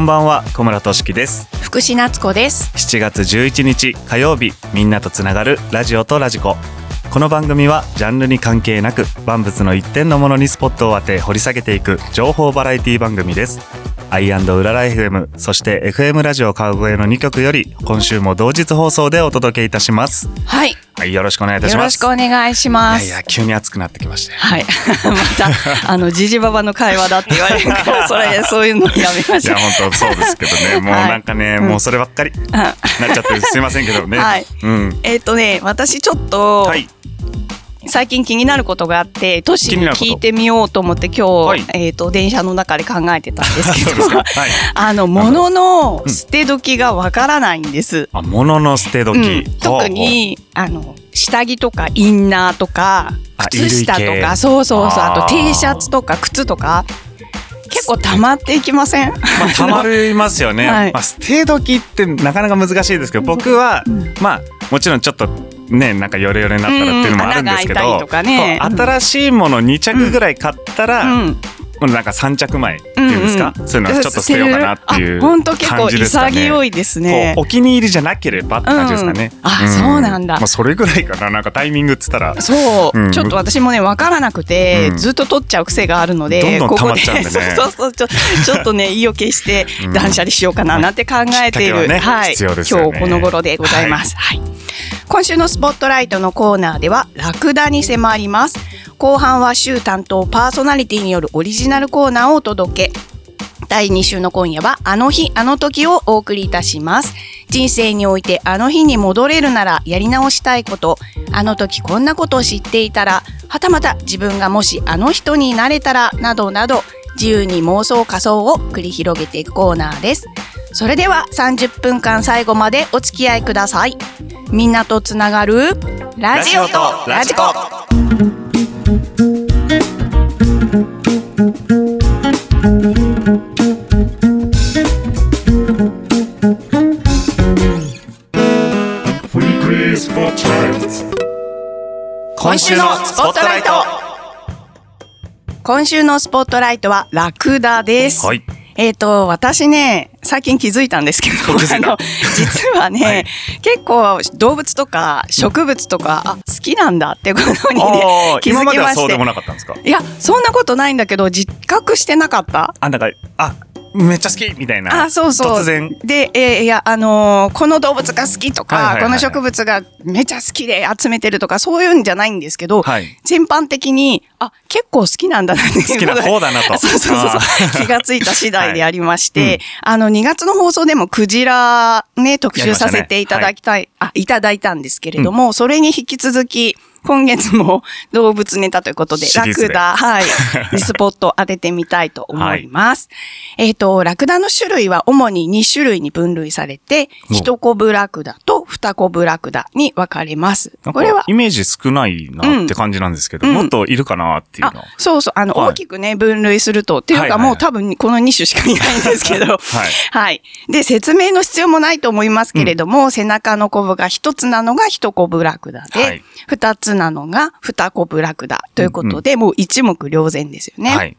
んばんは小村俊樹です。福士夏子です。7月11日火曜日みんなとつながるラジオとラジコ。この番組はジャンルに関係なく万物の一点のものにスポットを当て掘り下げていく情報バラエティ番組ですアイウララ FM そして FM ラジオ川越の2曲より今週も同日放送でお届けいたします。はい。はいよろしくお願いいたします。よろしくお願いします。いやいや急に暑くなってきましてはい。またあのジジババの会話だって言われるからそれそういうのやめまいやしょう。本当そうですけどね。もうなんかね、もうそればっかりなっちゃってすいませんけどね。はい。うん。えっ、とね私ちょっと、はい最近気になることがあってトシに聞いてみようと思って今日、はい。えっ、と電車の中で考えてたんですけど。か はい。あの物の捨て時がわからないんです。あ物の捨て時、うん、特にあの下着とかインナーとかあ靴下とかそうそうそう。あと T シャツとか靴とか結構溜まっていきません？まあ、たまりますよね。はい。まあ、捨て時ってなかなか難しいですけど、僕は、まあ、もちろんちょっと、ね、なんかヨレヨレになったらっていうのもあるんですけど、うん新しいもの2着ぐらい買ったら、うんなんか3着前っていうんですか、うんうん。そういうのはちょっと捨てようかなっていう本当結構感じですかね。潔いですね。お気に入りじゃなければって感じですかね。うん。あそうなんだ。まあ、それぐらいかな。なんかタイミングっつったら。そう、うん。ちょっと私もね分からなくて、うん。ずっと取っちゃう癖があるのでどんどんここ溜まっちゃうんでね。そうそうそう。ちょちょっとね意を決してうん。断捨離しようかななんて考えている、ねはい。ね。今日この頃でございます、はい。今週のスポットライトのコーナーではラクダに迫ります。後半は週担当パーソナリティによるオリジナルコーナーをお届け。第2週の今夜はあの日あの時をお送りいたします。人生においてあの日に戻れるならやり直したいこと。あの時こんなことを知っていたらはたまた自分がもしあの人になれたらなどなど自由に妄想仮想を繰り広げていくコーナーです。それでは30分間最後までお付き合いください。みんなとつながるラジオとラジコ。今週のスポットライト今週のスポットライトはラクダです。はい。えっ、と、私ね、最近気づいたんですけど、あの、実はね、はい結構動物とか植物とか、あ、好きなんだってことにね気づ今まきましてではそうでも。なかったんですか？いや、そんなことないんだけど、実覚してなかった？あ、なんか、あ、めっちゃ好きみたいな。あ、そうそう。突然。で、えーいや、あのーこの動物が好きとか、はいはいはいはいこの植物がめちゃ好きで集めてるとか、そういうんじゃないんですけど、はい。全般的に、あ、結構好きなんだなっていう好きな方だなと。そうそうそうあそう。気がついた次第でありまして、はいうんあの、2月の放送でもクジラね、特集させていただきたい、あ、いただいたんですけれども、それに引き続き、今月も動物ネタということで、ラクダ、はい、にスポットを当ててみたいと思います。えっ、と、ラクダの種類は主に2種類に分類されて、お。一コブラクダと二コブラクダに分かれます。これはか、イメージ少ないなって感じなんですけど、うんもっといるかなっていうの。あ、そうそう、あの、はい大きくね、分類すると、っていうか、もう多分この2種しかいないんですけど、はい。はい。で、説明の必要もないと思いますけれども、背中のコブが一つなのが一コブラクダで、はい二つなのが二コブラクダということで、もう一目瞭然ですよね。はい。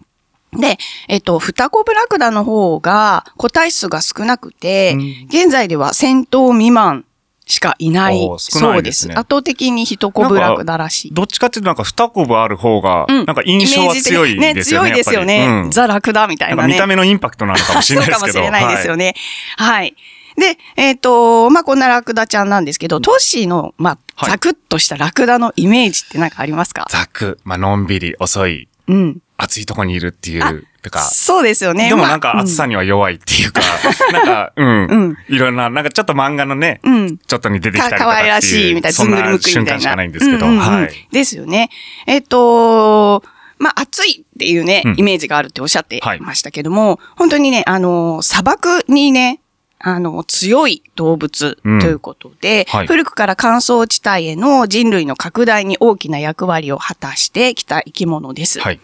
で、えっと、二コブラクダの方が個体数が少なくて、うん現在では1000頭未満しかいないそうです圧倒的に一コブラクダらしい。どっちかっていうとなんか二コブある方が、うんなんか印象は強いですよね。ね、強いですよね。ザラクダみたいな見た目のインパクトなのかもしれないです。そうかもしれないですよね。はい。で、えっ、と、まあ、こんなラクダちゃんなんですけど、トッシーの、まあ、はいザクッとしたラクダのイメージって何かありますか、ザク、まあ、のんびり、遅い、うん。暑いとこにいるっていう、とか。そうですよね。でもなんかまあ暑さには弱いっていうか、なんか、うん、うんいろんな、なんかちょっと漫画のね。ちょっとに出てきたりとか可愛らしいみたいな、ずそんな。瞬間しかないんですけど、はい。ですよね。えっ、と、まあ、暑いっていうね、うんイメージがあるっておっしゃってはいましたけども、本当にね、あの、砂漠にね、あの、強い動物ということで、はい古くから乾燥地帯への人類の拡大に大きな役割を果たしてきた生き物です。はい。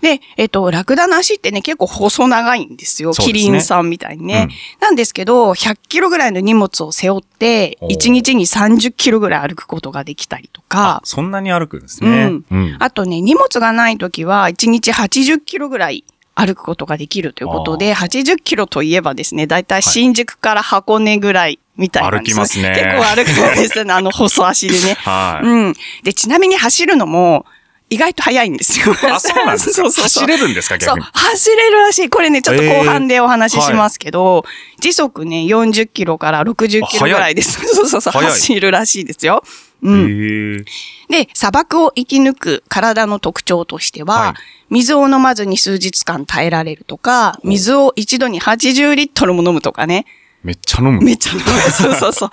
で、えっと、ラクダの足ってね、結構細長いんですよ。すねリンさんみたいにね。うんなんですけど、100キロぐらいの荷物を背負って、おー1日に30キロぐらい歩くことができたりとあか、、そんなに歩くんですね。うんうん。あとね、荷物がない時は1日80キロぐらい歩くことができるということで、80キロといえばですね、だいたい新宿から箱根ぐらいみたいなんです、歩きますね結構歩くんですね、あの 細足でね。はい。うん。で、ちなみに走るのも、意外と速いんですよ。あ、そうなんですか？そうそうそう走れるんですかそう逆に。、走れるらしい。これね、ちょっと後半でお話ししますけど、時速ね、40キロから60キロぐらいです。そうそうそう、走るらしいですよ。うん。で、砂漠を生き抜く体の特徴としては、はい水を飲まずに数日間耐えられるとか、水を一度に80リットルも飲むとかね。めっちゃ飲む。めっちゃ飲む。そうそうそう。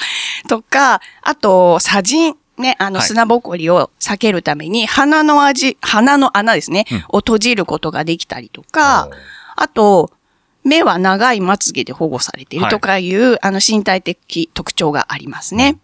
とか、あと、砂塵。ね、あの、はい砂ぼこりを避けるために、鼻の味、鼻の穴ですね、うんを閉じることができたりとかあと、目は長いまつげで保護されているとかいう、あの、身体的特徴がありますね。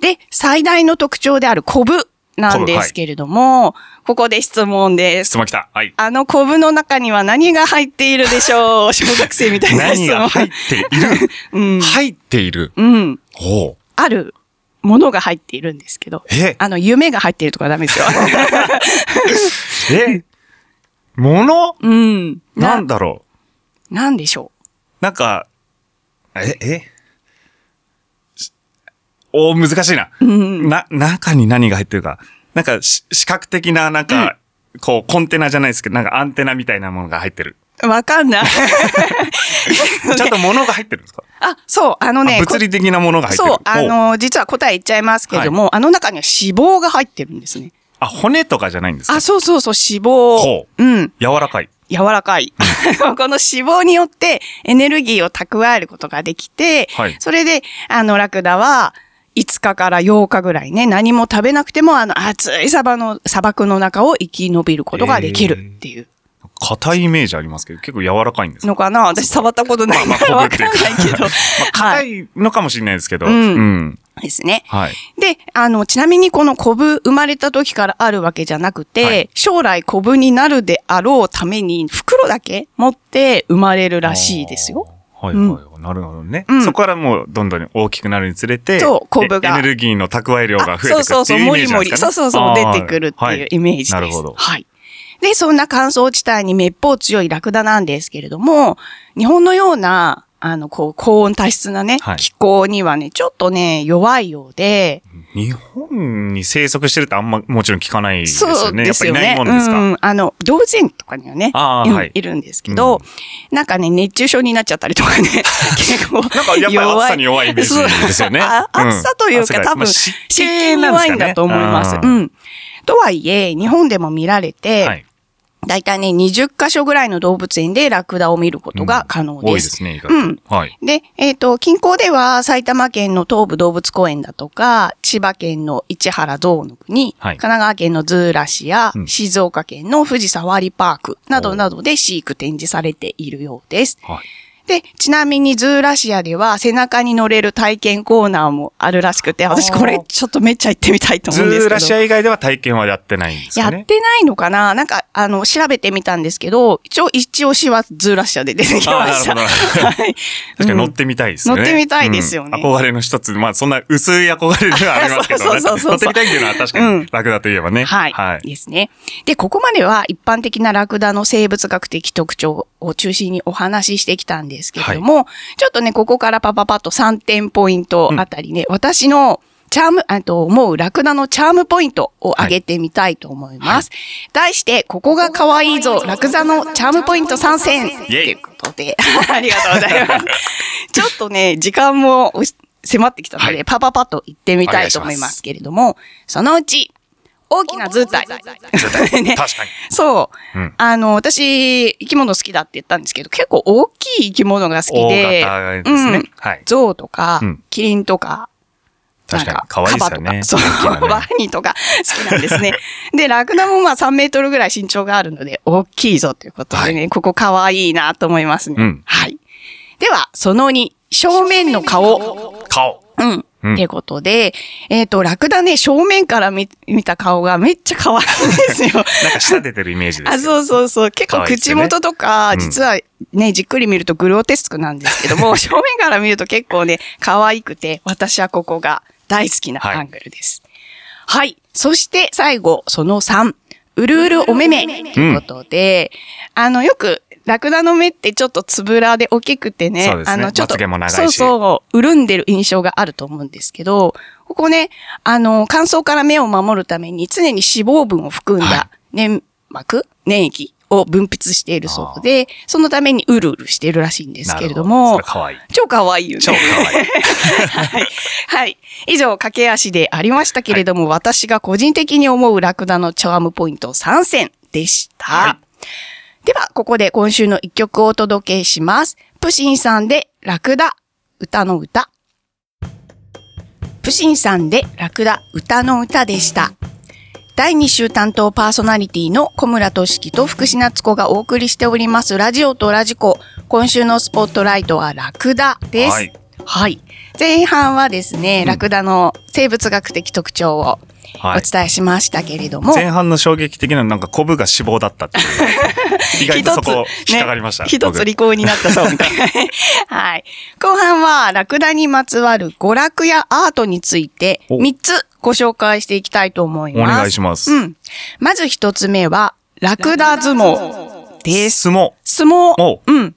で、最大の特徴であるコブなんですけれども、ここで質問です。質問来た。はい。あのコブの中には何が入っているでしょう？小学生みたいな質問。何が入っている？うん。入っている？うん。おうあるものが入っているんですけど。え？あの、夢が入っているとかダメですよ。え？ものうん。なんだろう？なんでしょなんか、え、え？しおー難しいな。う。うん。な、中に何が入ってるか。なんか、し視覚的な、なんか、こう、コンテナじゃないですけど、なんかアンテナみたいなものが入ってる。わかんない。ちゃんと物が入ってるんですか？あ、そう、あのね。あ物理的なものが入ってる。そう、あの、実は答え言っちゃいますけれども、あの中には脂肪が入ってるんですね。あ、骨とかじゃないんですか？あ、そうそうそう、脂肪。ほうん。柔らかい。柔らかい。この脂肪によってエネルギーを蓄えることができて、はいそれで、あの、ラクダは、5日から8日ぐらいね、何も食べなくても、あの、暑い砂漠の、砂漠の中を生き延びることができるっていう硬いイメージありますけど、結構柔らかいんですか？のかな？私触ったことないまあからわかまあこぶっていうかんないけど。硬はい。いのかもしれないですけど。うんうん。ですね。はい。で、あの、ちなみにこのコブ生まれた時からあるわけじゃなくて、はい将来コブになるであろうために袋だけ持って生まれるらしいですよ。はいはいはい。なるほどね。うんそこからもうどんどん大きくなるにつれて、そうコブがえエネルギーの蓄え量が増えてくるあそうそうそう、っていうイもりもり。メージなんですかねそうそうそう、出てくるっていうイメージです。なるほど。はい。で、そんな乾燥地帯にめっぽう強いラクダなんですけれども、日本のような、あの、こう、高温多湿なね、はい気候にはね、ちょっとね、弱いようで、日本に生息してるってあんまもちろん聞かないですそうよね。ですよね。やっぱいないもんですか？うん。あの、同人とかにはね、うんあーはいいるんですけど、なんかね、熱中症になっちゃったりとかね、結構。なんかやっぱり暑さに弱いイメージですよね暑さというか、多分、暑さがまあ湿湿気気に弱いんだと思います。うん。とはいえ、日本でも見られて、はい。だいたいね、20箇所ぐらいの動物園でラクダを見ることが可能多いで。ですすね、意外と。うんはい。で、えっ、と、近郊では埼玉県の東武動物公園だとか、千葉県の市原象の国、はい神奈川県のズーラシや、うん静岡県の富士サファリパークなどなどで飼育展示されているようです。はい。で、ちなみにズーラシアでは背中に乗れる体験コーナーもあるらしくて、私これちょっとめっちゃ行ってみたいと思うんですけど。ズーラシア以外では体験はやってないんですやっかね。てないのかな？なんか、あの、調べてみたんですけど、一応、一押しはズーラシアで出てきました。なるほどはい。確かに乗ってみたいですよね。乗ってみたいですよねうん憧れの一つ。まあそんな薄い憧れではありますけどそうそうそうそう乗ってみたいっていうのは確かにうん楽だといえばね。はい。はい。ですね。で、ここまでは一般的なラクダの生物学的特徴を中心にお話ししてきたんですけれども、ちょっとね、ここからパパパッと3点ポイントあたりね、私のチャーム、あと思うラクダのチャームポイントを上げてみたいと思います。題して、ここが可愛いぞ、ラクダのチャームポイント参戦ということで、ありがとうございます。ちょっとね、時間も迫ってきたので、はい。パパパッと行ってみたいと思いますけれども、そのうち、大きな図体。ね確かに。そう。うんあの、私、生き物好きだって言ったんですけど、結構大きい生き物が好きで、大型ですね。うんはい。象とか、うんキリンとか、確かに可愛いですよねそう、ワニとか好きなんですね。で、ラクダもまあ3メートルぐらい身長があるので、大きいぞということでね、ここ可愛いなと思いますね。うんはい。では、その2、正面の顔。顔。うん。うんっていうことで、えっ、と、ラクダね、正面から見見た顔がめっちゃ可愛いんですよ。なんか舌出てるイメージですあ、よ。そうそうそう。結構口元とか、うん実はね、じっくり見るとグロテスクなんですけども、正面から見ると結構ね、可愛くて、私はここが大好きなはいアングルです。はい。そして最後、その3。うるうるお目目ということで、あの、よく、ラクダの目ってちょっとつぶらで大きくてね、そうですねあの、ちょっと、そうそう、潤んでる印象があると思うんですけど、ここね、あの、乾燥から目を守るために常に脂肪分を含んはだ粘膜、粘液を分泌しているそうで、そのためにうるうるしているらしいんですけれどなもるほそれ、可愛い。超可愛いよね。超可愛い。はい。はい。以上、駆け足でありましたけれども、私が個人的に思うラクダのチャームポイント3選でした。はでは、ここで今週の一曲をお届けします。プシンさんでラクダ、歌の歌。プシンさんでラクダ、歌の歌でした。第2週担当パーソナリティの小村俊樹と福士夏子がお送りしておりますラジオとラジコ。今週のスポットライトはラクダです。はいはい。前半はですね、ラクダの生物学的特徴をおはい。伝えしましたけれども、前半の衝撃的ななんかコブが脂肪だったっていう。意外とそこ引っかかりました。ね一つ僕利口になったそうみたいな。はい。後半は、ラクダにまつわる娯楽やアートについて、お3つご紹介していきたいと思いおます。願いします。うん。まず1つ目は、ラクダ相撲です。相撲。相撲。おうん。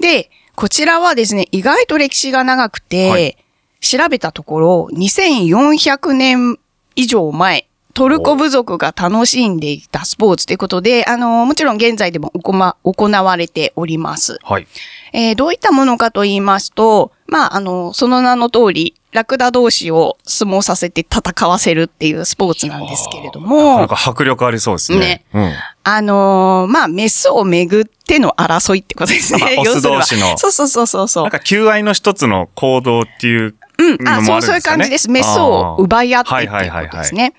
で、こちらはですね、意外と歴史が長くて、はい調べたところ、2400年以上前、トルコ部族が楽しんでいたスポーツということで、あの、もちろん現在でも行ま行われております。はい。えーどういったものかと言いますと、まあ、あの、その名の通り、ラクダ同士を相撲させて戦わせるっていうスポーツなんですけれどなもん、か迫力ありそうですね。ねうん。あのーまあ、メスをめぐっての争いってことですね。まあオス同士のそうそうそうそうそうなん。か求愛の一つの行動っていううん。あ、そう、そういう感じです。メスを奪い合ってっていうことですね。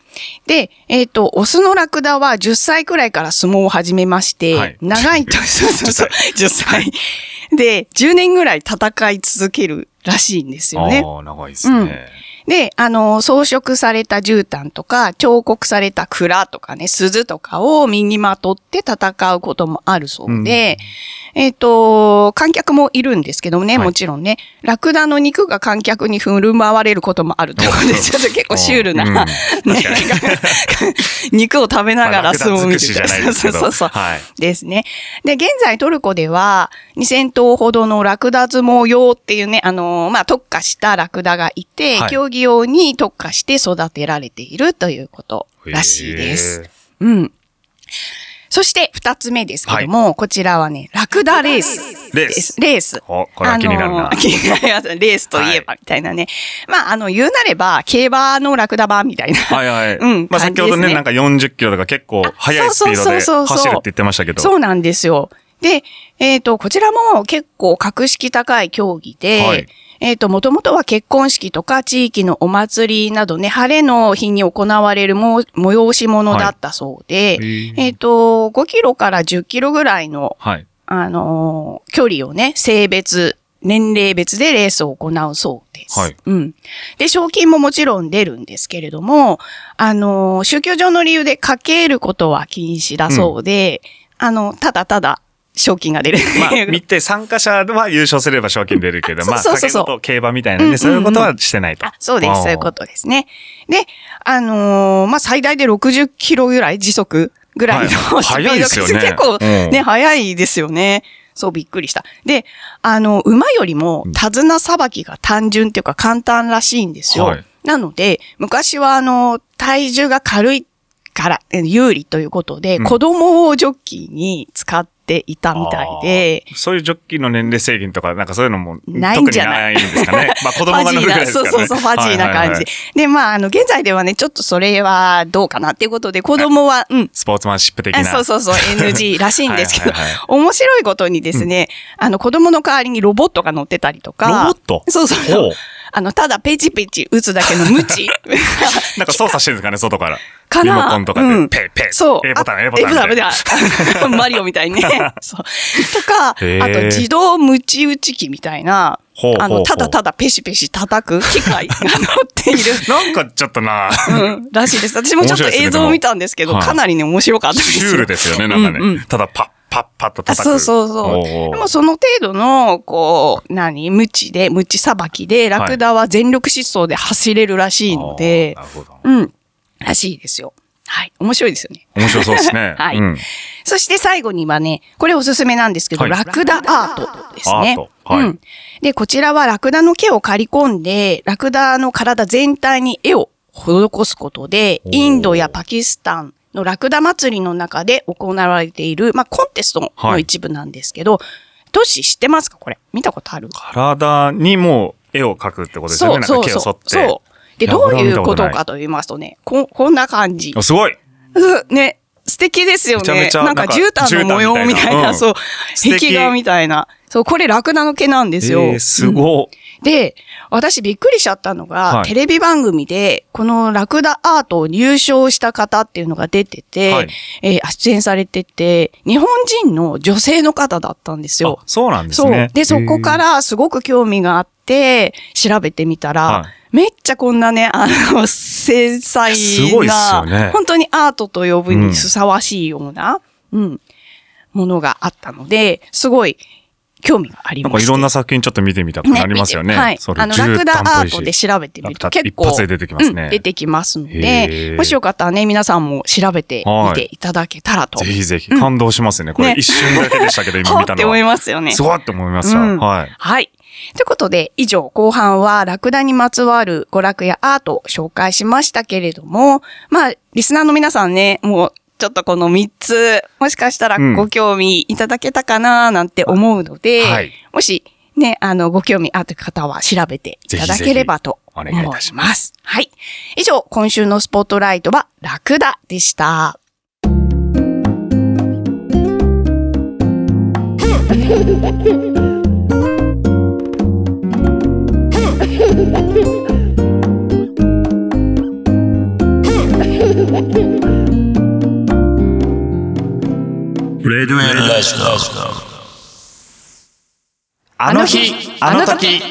で、えっ、と、オスのラクダは10歳くらいから相撲を始めまして、はい長いと、そうそうそう、10歳。で、10年ぐらい戦い続けるらしいんですよね。ああ、長いですね。で、あの、装飾された絨毯とか、彫刻された蔵とかね、鈴とかを身にまとって戦うこともあるそうで、えっ、と、観客もいるんですけどね、はい。もちろんね、ラクダの肉が観客に振る舞われることもあるということで、ちょっと結構シュールな、うん。ね。肉を食べながら相撲を見て尽くしじゃないですけど。そうそうそう。はい。ですね。で、現在トルコでは2000頭ほどのラクダ相撲用っていうね、あのーまあ、特化したラクダがいて、はい。競技用に特化して育てられているということらしいです。うん。そして二つ目ですけども、こちらはね、ラクダレースレース。レース。お、これは気になるなあの。ー 気になります。レースといえば、みたいなね。まあ、あの、言うなれば、競馬のラクダ版みたいな。はいはい。うんまあ先ほどね、ねなんか40キロとか結構速いスピードでそうそうそうそう走るって言ってましたけど。そうなんですよ。で、えっ、と、こちらも結構格式高い競技で、はいえっ、と、もともとは結婚式とか地域のお祭りなどね、晴れの日に行われるも催し物だったそうで、へーえっ、と、5キロから10キロぐらいの、はい。あのー距離をね、性別、年齢別でレースを行うそうです。はいうん。で、賞金ももちろん出るんですけれども、あのー宗教上の理由でかけることは禁止だそうで、あの、ただただ賞金が出る。まあ、見て参加者は優勝すれば賞金出るけど、あまあ、そうそうそう競馬みたいなんで、そういうことはしてないと。あそうです、そういうことですね。で、あのーまあ、最大で60キロぐらい、時速ぐらいの、はいスピード速いですよね結構うんね、速いですよね。そう、びっくりした。で、あの、馬よりも手綱さばきが単純っていうか簡単らしいんですよ。はいなので、昔はあの、体重が軽いから、え有利ということで、うん。子供をジョッキーに使っていたみたいで、そういうジョッキーの年齢制限とか、なんかそういうのも、ないんじゃない。ないんですかね。まあ、子供が乗るぐらいですからね。そうそうそう、ファジーな感じ。はいはいはいで、まあ、あの、現在ではね、ちょっとそれはどうかなっていうことで、子供は、うん。スポーツマンシップ的あな。そうそうそう、NG らしいんですけどはいはいはい、面白いことにですね、あの、子供の代わりにロボットが乗ってたりとか、ロボット？そうそう。ほうあの、ただペチペチ打つだけのムチ。なんか操作してるんですかね、外から。かなリモコンとかで、うんペイペイ。そう A ボタン、あ A ボタン。A ボタンマリオみたいにね。そう。とか、あと自動ムチ打ち機みたいなあの、ただただペシペシ叩く機械が 乗っている。なんかちょっとな、うん、らしいです。私もちょっと映像を見たんですけど、かなりね、面白かったですよ。シュールですよね、なんかね。ただパッパッパッとあ叩く。そうそうそう。でもその程度の、こう、何、無知で、無知さばきで、ラクダは全力疾走で走れるらしいのであー、なるほど。うん、らしいですよ。はい。面白いですよね。面白そうですね。はいうんそして最後にはね、これおすすめなんですけど、はいラクダアートですね。はいうん。で、こちらはラクダの毛を刈り込んで、ラクダの体全体に絵を施すことで、インドやパキスタンのラクダ祭りの中で行われている、まあ、コンテストの一部なんですけど、トシ知ってますか？これ。見たことある？体にも絵を描くってことですよね？なんか毛を剃って。そう。で、どういうことかと言いますとね、こ、こんな感じ。あすごいうんね、素敵ですよね。めちゃめちゃなんか絨毯の模様みたいな、うんそう、壁画みたいな。そう、これラクダの毛なんですよ。えーすごい。で、私びっくりしちゃったのが、はいテレビ番組で、このラクダアートを入賞した方っていうのが出てて、はいえー出演されてて、日本人の女性の方だったんですよあ。そうなんですそうね。。で、そこからすごく興味があって、調べてみたら、はいめっちゃこんなね、あの、繊細な、ね本当にアートと呼ぶにふさわしいような、うん、ものがあったので、すごい興味がありまして。なんかいろんな作品ちょっと見てみたくなりますよね。はい。あの、ラクダアートで調べてみると結構。一発で出てきますねうん出てきますのへで、ーもしよかったらね、皆さんも調べてみていただけたらと。ぜひぜひ感動しますね。これね一瞬だけでしたけど、今はって思い。ますよね。すごいって思いました。うんはい。はい。ということで、以上、後半はラクダにまつわる娯楽やアートを紹介しましたけれども、まあ、リスナーの皆さんね、もう、ちょっとこの3つ、もしかしたらうんご興味いただけたかななんて思うので、はいもし、ね、あの、ご興味ある方は調べていただければと思いぜひぜひお願いいたしまます。はい。以上、今週のスポットライトはラクダでした。レディオエルラジあの日、あの時。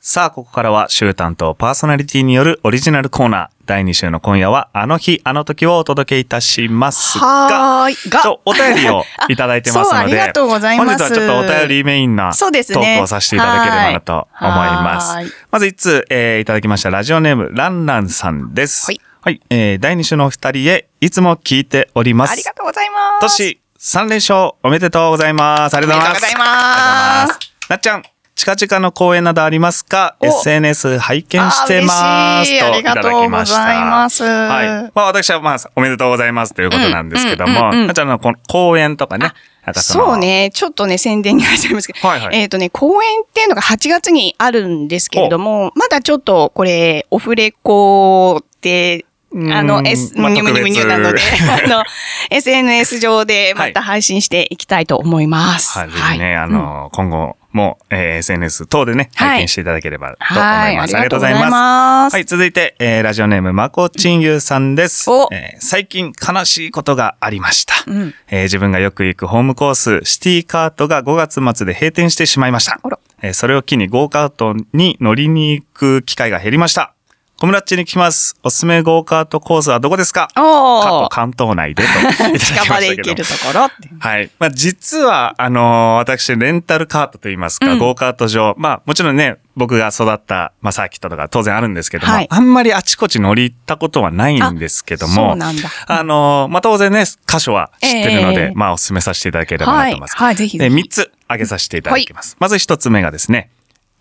さあ、ここからは週担当パーソナリティによるオリジナルコーナー。第2週の今夜は、あの日、あの時をお届けいたしますが、はーい。がお便りをいただいてます そう、あので、りがとうございます。本日はちょっとお便りメインなそうですねトークをさせていただければなと思います。はいはいまず一通、えーいただきましたラジオネーム、ランランさんです。はい。はい、えー第2週のお二人へ、いつも聞いております。ありがとうございます。年3連勝おめでとうございます。ありがとうございます。ありがとうございます。なっちゃん、近々の公演などありますか？お ?SNS 拝見してます。といただきました。ありがとうございますはい。まあ私はまあおめでとうございますということなんですけども、うんうんうんうんなっちゃんのこの公演とかね、そう。ね、ちょっとね、宣伝に入っちゃいますけど、はいはいえっ、とね、公演っていうのが8月にあるんですけれども、まだちょっとこれ、オフレコって、うんあの、S、まあむにゅむにゅむにゅなので、あの、SNS 上でまた配信していきたいと思います。はい、ぜひね、あの、今後も、えー SNS 等でね、はい拝見していただければと思いはい、ます。ありがとうございます。はい、続いて、えーラジオネーム、まこちんゆうさんです。おえー最近悲しいことがありました、うんえー自分がよく行くホームコース、シティカートが5月末で閉店してしまいました。えーそれを機にゴーカートに乗りに行く機会が減りました。小村っちに聞きます。おすすめゴーカートコースはどこですか？過去関東内でと。近場で行けるところ。はい。まあ、実は、あのー私、レンタルカートといいますか、うんゴーカート場。まあ、もちろんね、僕が育った、まあ、サーキットとか当然あるんですけども、はいあんまりあちこち乗り行ったことはないんですけどそも、うなんだ。あのーまあ、当然ね、箇所は知ってるので、ええまあ、お勧めさせていただければなと思います。はいはいぜひぜひで、3つ挙げさせていただきます。まず1つ目がですね、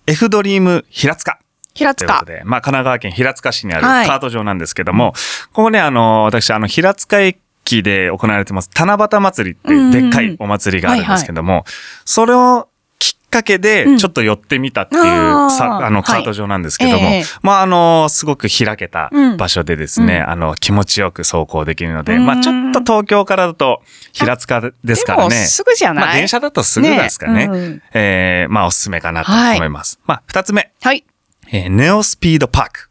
F ドリーム平塚。平塚。ということ。で、まあ、神奈川県平塚市にあるはい。カート場なんですけども、ここね、あの、私、あの、平塚駅で行われてます、七夕祭りっていうでっかいお祭りがあるんですけども、それをきっかけでうん。ちょっと寄ってみたっていうあー。さ、あの、はい。カート上なんですけども、ええ。まあ、あの、すごく開けたうん。場所でですね、うん。あの、気持ちよく走行できるので、うんまあ、ちょっと東京からだと平塚ですからね。すぐじゃない、まあ、電車だとすぐですかね。うん。えーまあ、おすすめかなと思います。まあ、二つ目、はい。えーネオスピードパーク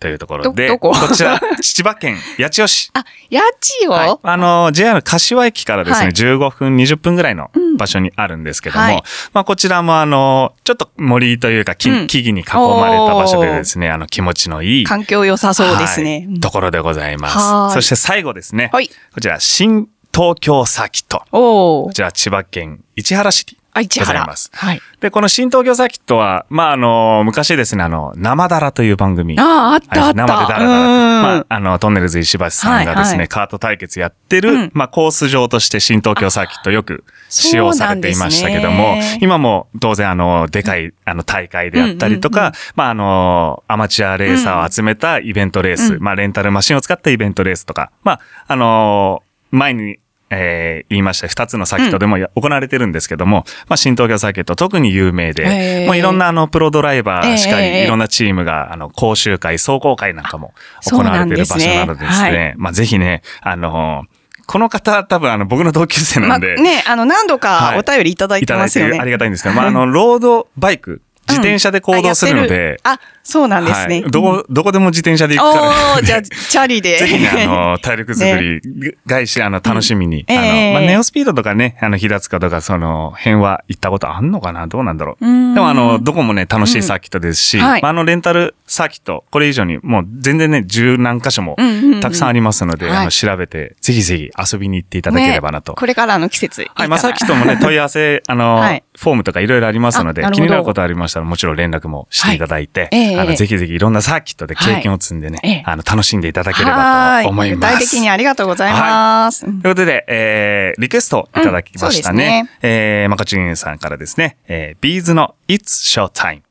というところで、こ？ちら、千葉県八千代市。あ、家賃を、はい、あの、JR 柏駅からですね、はい15分、20分ぐらいのうん場所にあるんですけども、はいまあ、こちらもあの、ちょっと森というか、木うん木々に囲まれた場所でですね、あの、気持ちのいい、環境良さそうですね。はいところでございます。はいそして最後ですね、はい。こちら、新東京サーキット。こ。ちら、千葉県市原市にあ、市原。ございます。はい。で、この新東京サーキットは、まあ、あの、昔ですね、あの、生だらという番組。ああ、あったあはいった。生でダラダラって。うんまあ、あの、トンネルズ石橋さんがですね、はいはいカート対決やってる、うんまあ、コース上として新東京サーキットよく使用されていましたけども、ね今も当然あの、でかい、あの、大会であったりとか、うんうんまあ、あの、アマチュアレーサーを集めたイベントレース、うんまあ、レンタルマシンを使ったイベントレースとか、まあ、あの、前に、えー言いました。二つのサーキットでもや、行われてるんですけども、まあ、新東京サーキット特に有名で、もういろんなあの、プロドライバーしかり、ええいろんなチームが、あの、講習会、壮行会なんかも行われてる場所なのでですはね、まあ、ぜひね、あの、この方多分あの、僕の同級生まあ、なんで、ね、あの、何度かお便りいただいてますよね。てありがたいんですけど、まあ、あの、ロードバイク、自転車で行動するのあやってで、あ、そうなんですね。はい、どこ、どこでも自転車で行くから、おー、じゃあ、チャリで。ぜひね、あの、体力作り、外し、あの、楽しみに。うん。あの、ええ。まあ、ネオスピードとかね、あの、平塚とか、その、辺は行ったことあんのかな？どうなんだろう。うん。でも、あの、どこもね、楽しいサーキットですし、うん。はい。まあ、あの、レンタルサーキット、これ以上に、もう全然ね、十何箇所もうんうんうんたくさんありますので、はい。あの、調べて、ぜひぜひ遊びに行っていただければなと。ねこれからの季節。はい、まあ、サーキットもね、問い合わせ、あの、はい。フォームとかいろいろありますので気になることありましたら、もちろん連絡もしていただいて、はいええあの、ぜひぜひいろんなサーキットで経験を積んでね、はいええあの、楽しんでいただければはと思います。具体的にありがとうございます。うんということで、えー、リクエストいただきましたね。うんねえー、マカチンさんからですね、えー、ビーズの It's Showtime。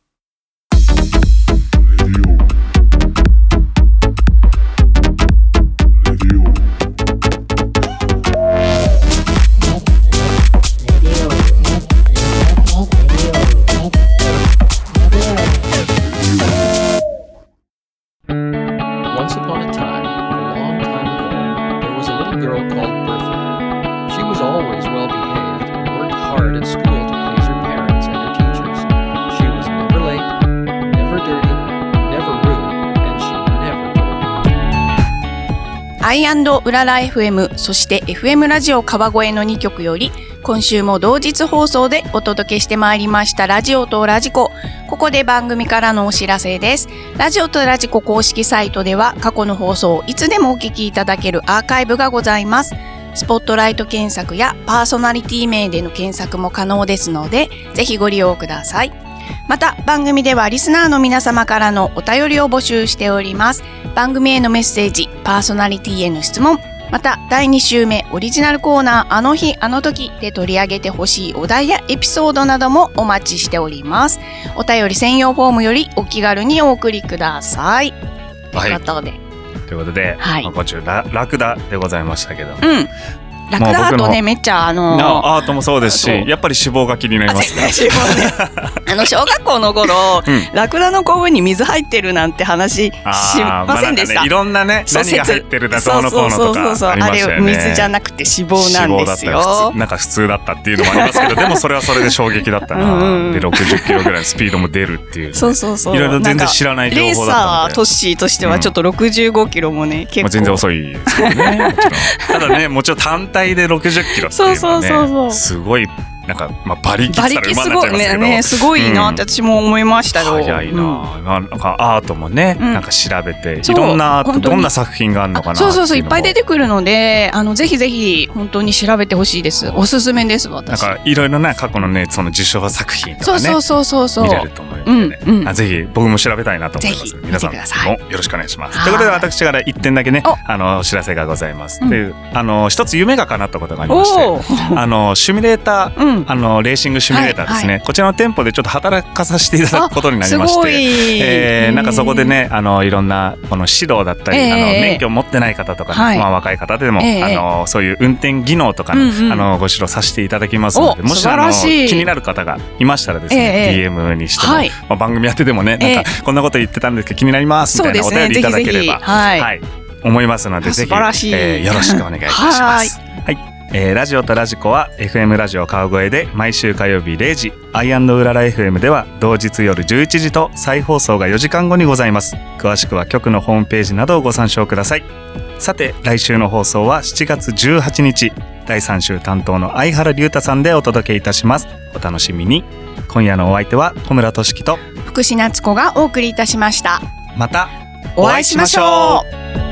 アイうらら FM、そして FM ラジオ川越の2曲より、今週も同日放送でお届けしてまいりましたラジオとラジコ。ここで番組からのお知らせです。ラジオとラジコ公式サイトでは過去の放送をいつでもお聞きいただけるアーカイブがございます。スポットライト検索やパーソナリティ名での検索も可能ですので、ぜひご利用ください。また番組ではリスナーの皆様からのお便りを募集しております。番組へのメッセージパーソナリティへの質問また第2週目オリジナルコーナーあの日あの時で取り上げてほしいお題やエピソードなどもお待ちしております。お便り専用フォームよりお気軽にお送りください。ということで、ということで、はい。まあ、こちら、ララクダでございましたけど。も。うんラクダアートねめっちゃあのなアートもそうですし、やっぱり脂肪が気になりますね。脂肪ね あの小学校の頃、うんラクダのコブに水入ってるなんて話しませんでした。いろんなね、何が入ってるだとのこうのとそうそうそうそうかありましたよね。水じゃなくて脂肪なんですよ通。なんか普通だったっていうのもありますけど、でもそれはそれで衝撃だったな。で、60キロぐらいのスピードも出るっていうね、そうそうそう。いろいろ全然知らない情報だったのでレーサートッシーとしてはちょっと65キロもね、結構。まあ、全然遅いですけどね。ただね、もちろん単体で60キロっていうのはね、そうそうそうそう。すごい、なんか、まあ、馬力馬力すごい。ね。ね、すごいなって私も思いましたよ。早いな、うん。まあなんかアートもね、うん。なんか調べて、いろんなどんな作品があるのかなそうそうそう、いっぱい出ててくるので、あの、ぜひぜひ、本当に調べてほしいです。おすすめです、なん私。かいろいろな過去のね、その受賞作品とかね、そうそうそうそうそう。見れると思うのでね、うんうん。あぜひ僕も調べたいなと思います。皆さんもよろしくお願いします。はい。ということで私から一点だけねお、あの、お知らせがございます。うん。で、あの、一つ夢が叶ったことがありまして、あの、シミュレーターうんうんあのレーシングシミュレーターですね、はこちらの店舗でちょっと働かさせていただくことになりまして。い。えーなんかそこでね、あのいろんなこの指導だったり、ええ。あのええ免許を持ってない方とかね、はい。まあ若い方でも、ええ。あのそういう運転技能とかの、うんうん。あのご指導させていただきますので、おもしあの気になる方がいましたらですね、ええ DM にしても、はい。まあ番組やっててもね、なんかこんなこと言ってたんですけど気になりますみたいなお便りいただければ、はい。はい、思いますので、ぜひ、えーよろしくお願いいたします。はい。えーラジオとラジコは FM ラジオ川越で毎週火曜日0時、アイうらら FM では同日夜11時と再放送が4時間後にございます。詳しくは局のホームページなどをご参照ください。さて、来週の放送は7月18日、第3週担当の相原龍太さんでお届けいたします。お楽しみに。今夜のお相手は小村俊樹と、福士夏子がお送りいたしました。またお会いしましょう。